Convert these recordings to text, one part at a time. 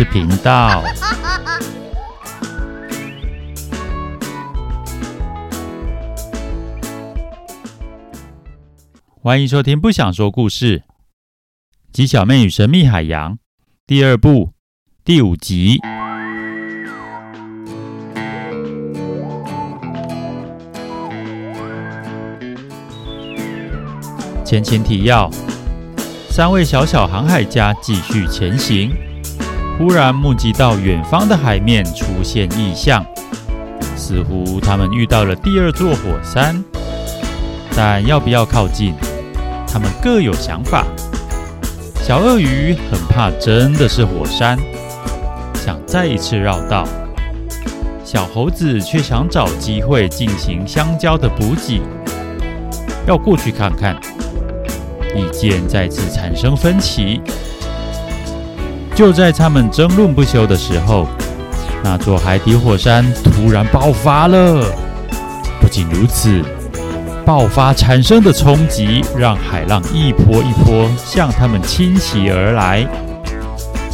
事频道。欢迎收听《不想说故事》《吉小妹与神秘海洋》第二部第五集。前情提要。三位小小航海家继续前行，忽然目击到远方的海面出现异象，似乎他们遇到了第二座火山。但要不要靠近，他们各有想法。小鳄鱼很怕真的是火山，想再一次绕道；小猴子却想找机会进行香蕉的补给，要过去看看。意见再次产生分歧。就在他们争论不休的时候，那座海底火山突然爆发了。不仅如此，爆发产生的冲击让海浪一波一波向他们侵袭而来。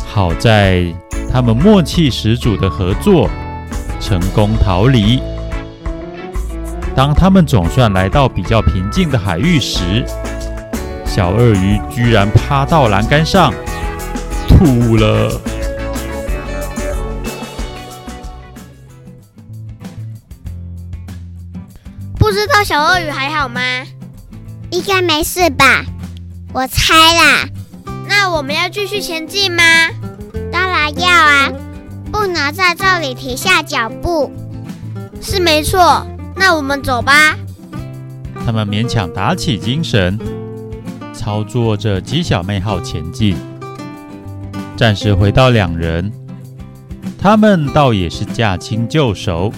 好在他们默契十足的合作，成功逃离。当他们总算来到比较平静的海域时，小鳄鱼居然趴到栏杆上吐了。不知道小鳄鱼还好吗？应该没事吧？我猜啦。那我们要继续前进吗？当然要啊，不能在这里停下脚步。是没错。那我们走吧。他们勉强打起精神。操作着鸡小妹号前进，暂时回到两人，他们倒也是驾轻就熟。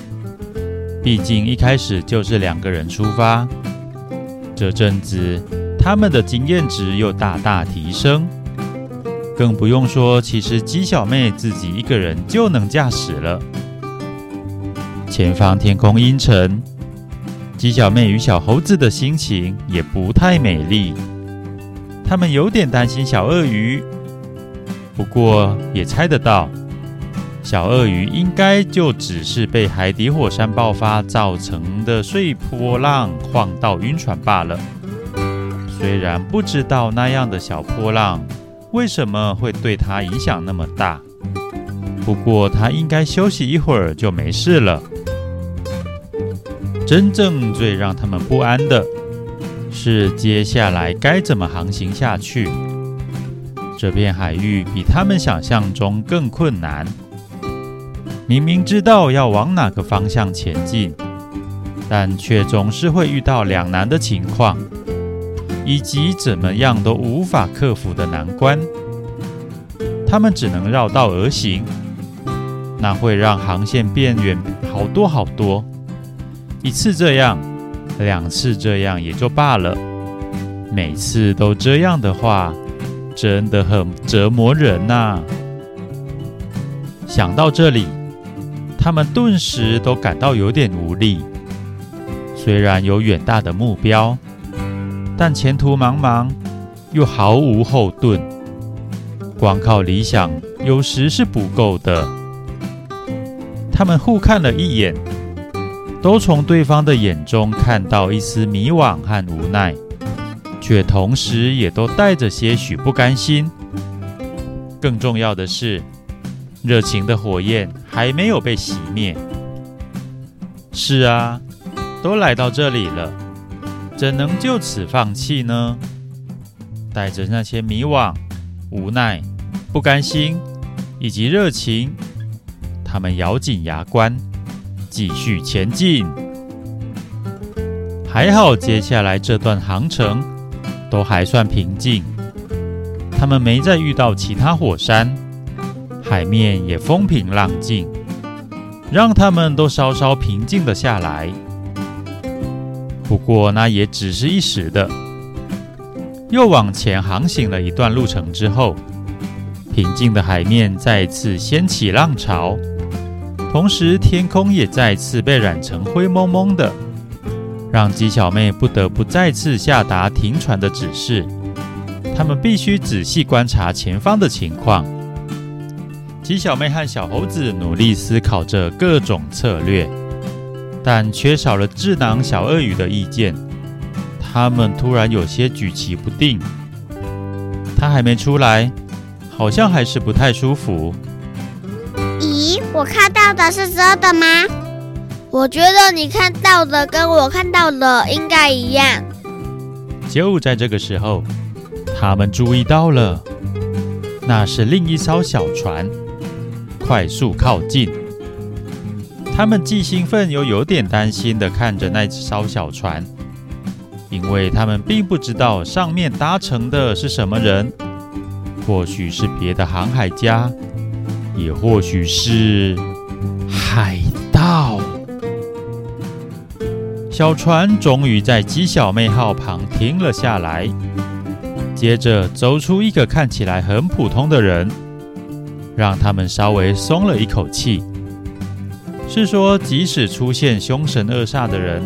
毕竟一开始就是两个人出发，这阵子他们的经验值又大大提升，更不用说，其实鸡小妹自己一个人就能驾驶了。前方天空阴沉，鸡小妹与小猴子的心情也不太美丽。他们有点担心小鳄鱼，不过也猜得到，小鳄鱼应该就只是被海底火山爆发造成的碎波浪晃到晕船罢了。虽然不知道那样的小波浪为什么会对它影响那么大，不过它应该休息一会儿就没事了。真正最让他们不安的。是接下来该怎么航行下去？这片海域比他们想象中更困难。明明知道要往哪个方向前进，但却总是会遇到两难的情况，以及怎么样都无法克服的难关。他们只能绕道而行，那会让航线变远好多好多。一次这样。两次这样也就罢了，每次都这样的话，真的很折磨人呐。想到这里，他们顿时都感到有点无力。虽然有远大的目标，但前途茫茫，又毫无后盾，光靠理想有时是不够的。他们互看了一眼。都从对方的眼中看到一丝迷惘和无奈，却同时也都带着些许不甘心。更重要的是，热情的火焰还没有被熄灭。是啊，都来到这里了，怎能就此放弃呢？带着那些迷惘、无奈、不甘心以及热情，他们咬紧牙关。继续前进，还好，接下来这段航程都还算平静，他们没再遇到其他火山，海面也风平浪静，让他们都稍稍平静了下来。不过那也只是一时的，又往前航行了一段路程之后，平静的海面再次掀起浪潮。同时，天空也再次被染成灰蒙蒙的，让鸡小妹不得不再次下达停船的指示。他们必须仔细观察前方的情况。鸡小妹和小猴子努力思考着各种策略，但缺少了智囊小鳄鱼的意见。他们突然有些举棋不定。他还没出来，好像还是不太舒服。咦，我看到的是真的吗？我觉得你看到的跟我看到的应该一样。就在这个时候，他们注意到了，那是另一艘小船。快速靠近，他们既兴奋又有点担心地看着那艘小船，因为他们并不知道上面搭乘的是什么人，或许是别的航海家，也或许是海小船终于在鸡小妹号旁停了下来，接着走出一个看起来很普通的人。让他们稍微松了一口气。是说，即使出现凶神恶煞的人，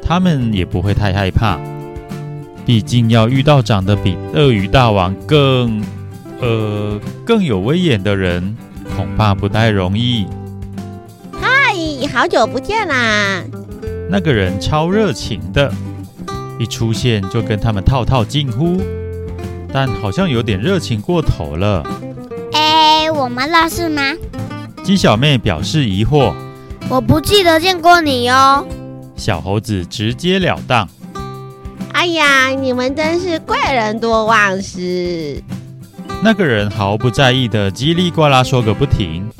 他们也不会太害怕。毕竟要遇到长得比鳄鱼大王更……呃，更有威严的人，恐怕不太容易。嗨，好久不见啦！那个人超热情的，一出现就跟他们套套近乎，但好像有点热情过头了。哎，我们认识吗？鸡小妹表示疑惑。我不记得见过你哟。小猴子直截了当。哎呀，你们真是贵人多忘事。那个人毫不在意的叽里呱啦说个不停。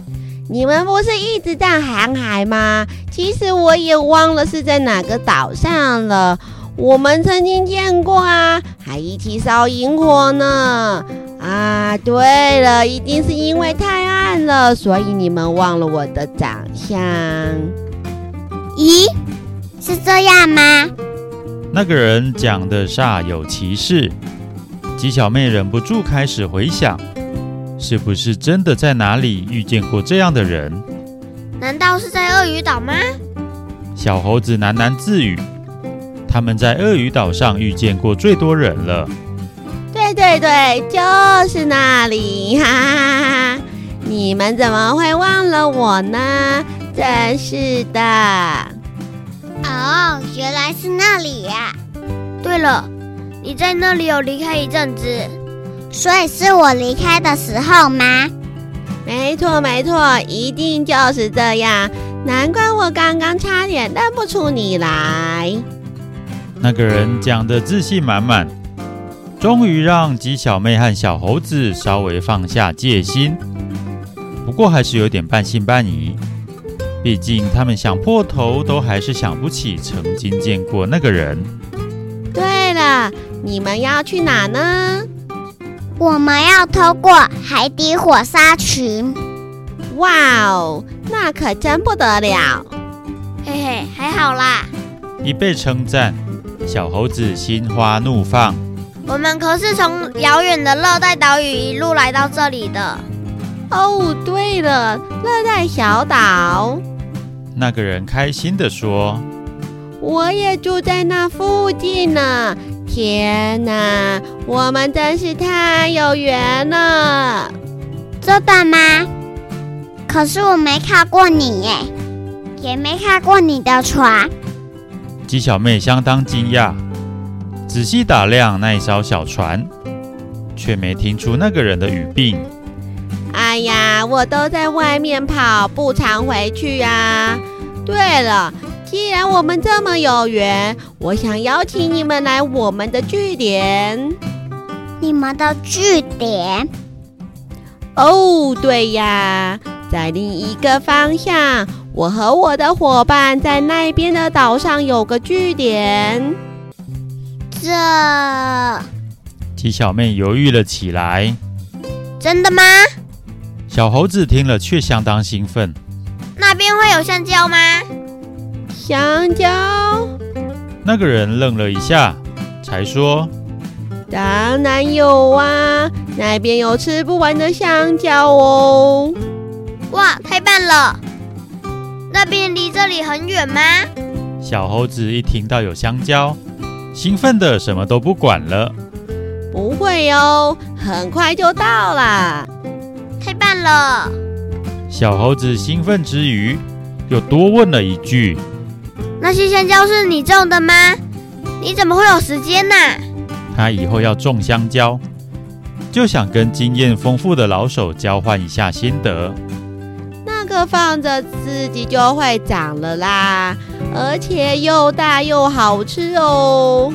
你们不是一直在航海吗？其实我也忘了是在哪个岛上了。我们曾经见过啊，还一起烧萤火呢。啊，对了，一定是因为太暗了，所以你们忘了我的长相。咦，是这样吗？那个人讲的煞有其事，鸡小妹忍不住开始回想，是不是真的在哪里遇见过这样的人？难道是在鳄鱼岛吗？小猴子喃喃自语，他们在鳄鱼岛上遇见过最多人了。对对对，就是那里，哈哈哈哈！你们怎么会忘了我呢？真是的。哦，原来是那里呀。对了，你在那里有离开一阵子，所以是我离开的时候吗？没错没错，一定就是这样。难怪我刚刚差点认不出你来。那个人讲的自信满满。终于让鸡小妹和小猴子稍微放下戒心，不过还是有点半信半疑。毕竟他们想破头都还是想不起曾经见过那个人。对了，你们要去哪呢？我们要透过海底火沙群。哇哦，那可真不得了！嘿嘿，还好啦。一被称赞，小猴子心花怒放。我们可是从遥远的热带岛屿一路来到这里的。哦，对了，热带小岛。那个人开心地说：“我也住在那附近呢。天哪，我们真是太有缘了。”真的吗？可是我没看过你耶，也没看过你的船。鸡小妹相当惊讶。仔细打量那一艘小船，却没听出那个人的语病。哎呀，我都在外面跑，不常回去啊。对了，既然我们这么有缘，我想邀请你们来我们的据点。你们的据点？哦，对呀，在另一个方向，我和我的伙伴在那边的岛上有个据点。这鸡小妹犹豫了起来。真的吗？小猴子听了却相当兴奋。那边会有香蕉吗？香蕉？那个人愣了一下，才说：“当然有啊，那边有吃不完的香蕉哦。”哇，太棒了！那边离这里很远吗？小猴子一听到有香蕉。兴奋的什么都不管了，不会哦，很快就到了，太棒了！小猴子兴奋之余，又多问了一句：“那些香蕉是你种的吗？你怎么会有时间呢？”他以后要种香蕉，就想跟经验丰富的老手交换一下心得。那个放着自己就会长了啦，而且又大又好吃哦。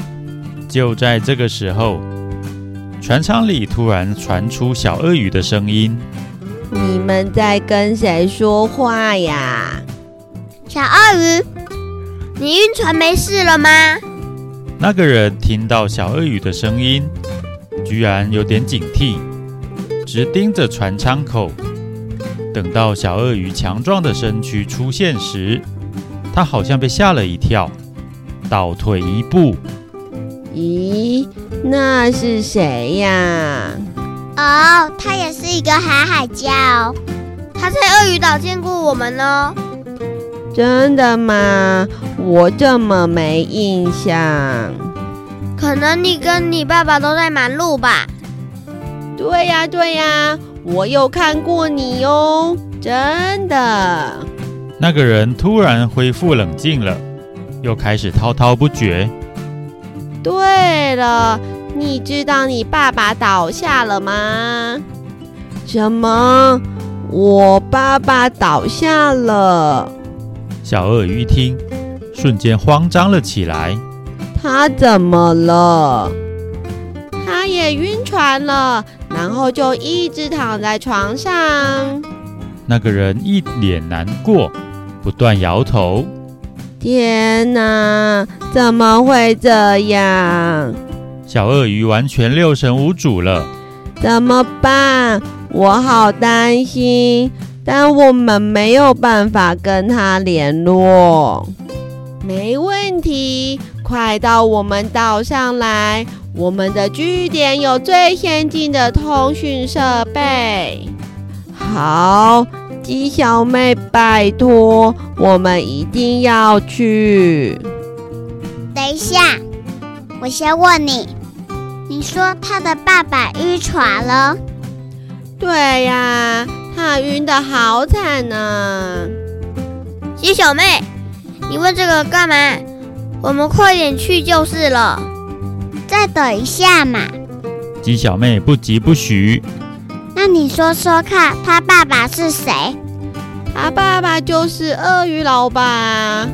就在这个时候，船舱里突然传出小鳄鱼的声音。你们在跟谁说话呀？小鳄鱼，你晕船没事了吗？那个人听到小鳄鱼的声音，居然有点警惕，直盯着船舱口。等到小鳄鱼强壮的身躯出现时，他好像被吓了一跳，倒退一步。咦，那是谁呀？哦，他也是一个航海家哦。他在鳄鱼岛见过我们哦。真的吗？我怎么没印象？可能你跟你爸爸都在忙碌吧。对呀，对呀，我有看过你哦，真的。那个人突然恢复冷静了，又开始滔滔不绝。对了。你知道你爸爸倒下了吗？什么？我爸爸倒下了？小鳄鱼一听，瞬间慌张了起来。他怎么了？他也晕船了，然后就一直躺在床上。那个人一脸难过，不断摇头。天哪，怎么会这样？小鳄鱼完全六神无主了，怎么办？我好担心，但我们没有办法跟他联络。没问题，快到我们岛上来，我们的据点有最先进的通讯设备。好，鸡小妹，拜托，我们一定要去。等一下。我先问你，你说他的爸爸晕船了？对呀，他晕得好惨呢。鸡小妹，你问这个干嘛？我们快点去就是了。再等一下嘛。鸡小妹不急不徐。那你说说看，他爸爸是谁？他爸爸就是鳄鱼老板。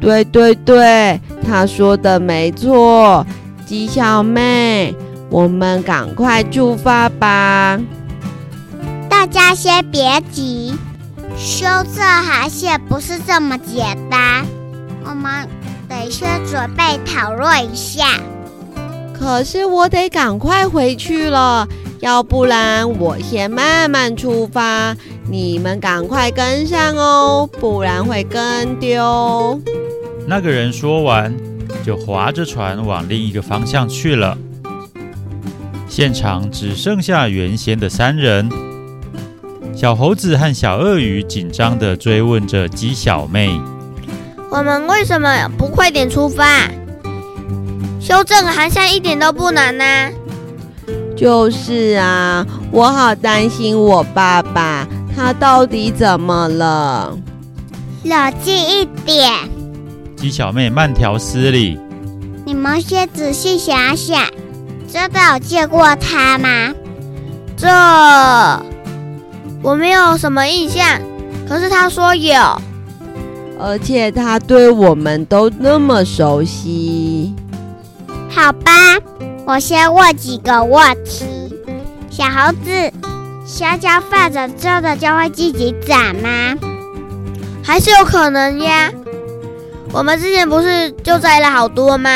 对对对。他说的没错，鸡小妹，我们赶快出发吧！大家先别急，修这航线不是这么简单，我们得先准备讨论一下。可是我得赶快回去了，要不然我先慢慢出发，你们赶快跟上哦，不然会跟丢。那个人说完，就划着船往另一个方向去了。现场只剩下原先的三人。小猴子和小鳄鱼紧张地追问着鸡小妹：“我们为什么不快点出发？修正航向一点都不难呢。”“就是啊，我好担心我爸爸，他到底怎么了？”“冷静一点。”鸡小妹慢条斯理：“你们先仔细想想，真的有见过他吗？这我没有什么印象，可是他说有，而且他对我们都那么熟悉。好吧，我先问几个问题。小猴子，香蕉放着真的就会自己长吗？还是有可能呀。”我们之前不是就摘了好多吗？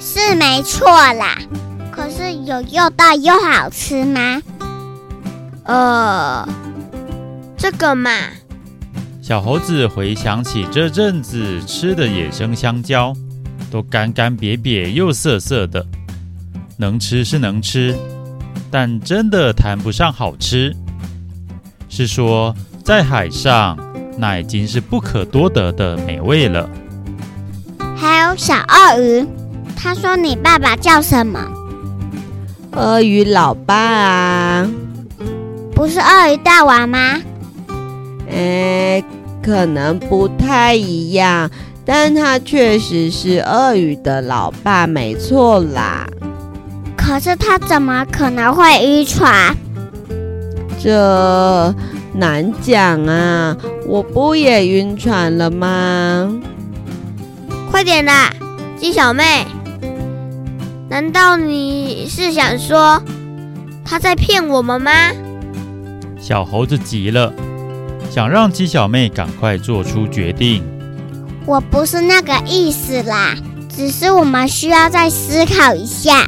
是没错啦，可是有又大又好吃吗？呃，这个嘛。小猴子回想起这阵子吃的野生香蕉，都干干瘪瘪又涩涩的，能吃是能吃，但真的谈不上好吃。是说在海上。那已经是不可多得的美味了。还有小鳄鱼，他说你爸爸叫什么？鳄鱼老爸啊。不是鳄鱼大王吗？哎，可能不太一样，但他确实是鳄鱼的老爸，没错啦。可是他怎么可能会晕船？这难讲啊！我不也晕船了吗？快点啦，鸡小妹！难道你是想说他在骗我们吗？小猴子急了，想让鸡小妹赶快做出决定。我不是那个意思啦，只是我们需要再思考一下。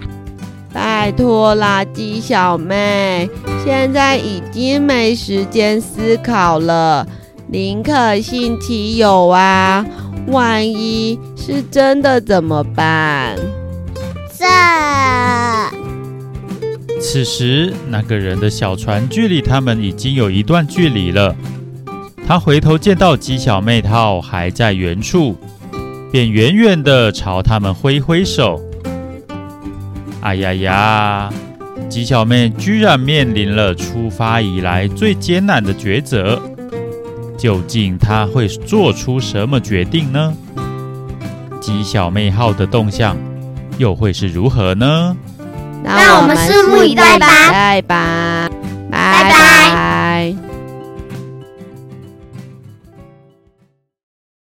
拜托啦，鸡小妹，现在已经没时间思考了，宁可信其有啊！万一是真的怎么办？这……此时，那个人的小船距离他们已经有一段距离了。他回头见到鸡小妹号还在原处，便远远地朝他们挥挥手。哎呀呀！鸡小妹居然面临了出发以来最艰难的抉择，究竟她会做出什么决定呢？鸡小妹号的动向又会是如何呢？那我们拭目以待吧。拜拜，拜拜。拜拜。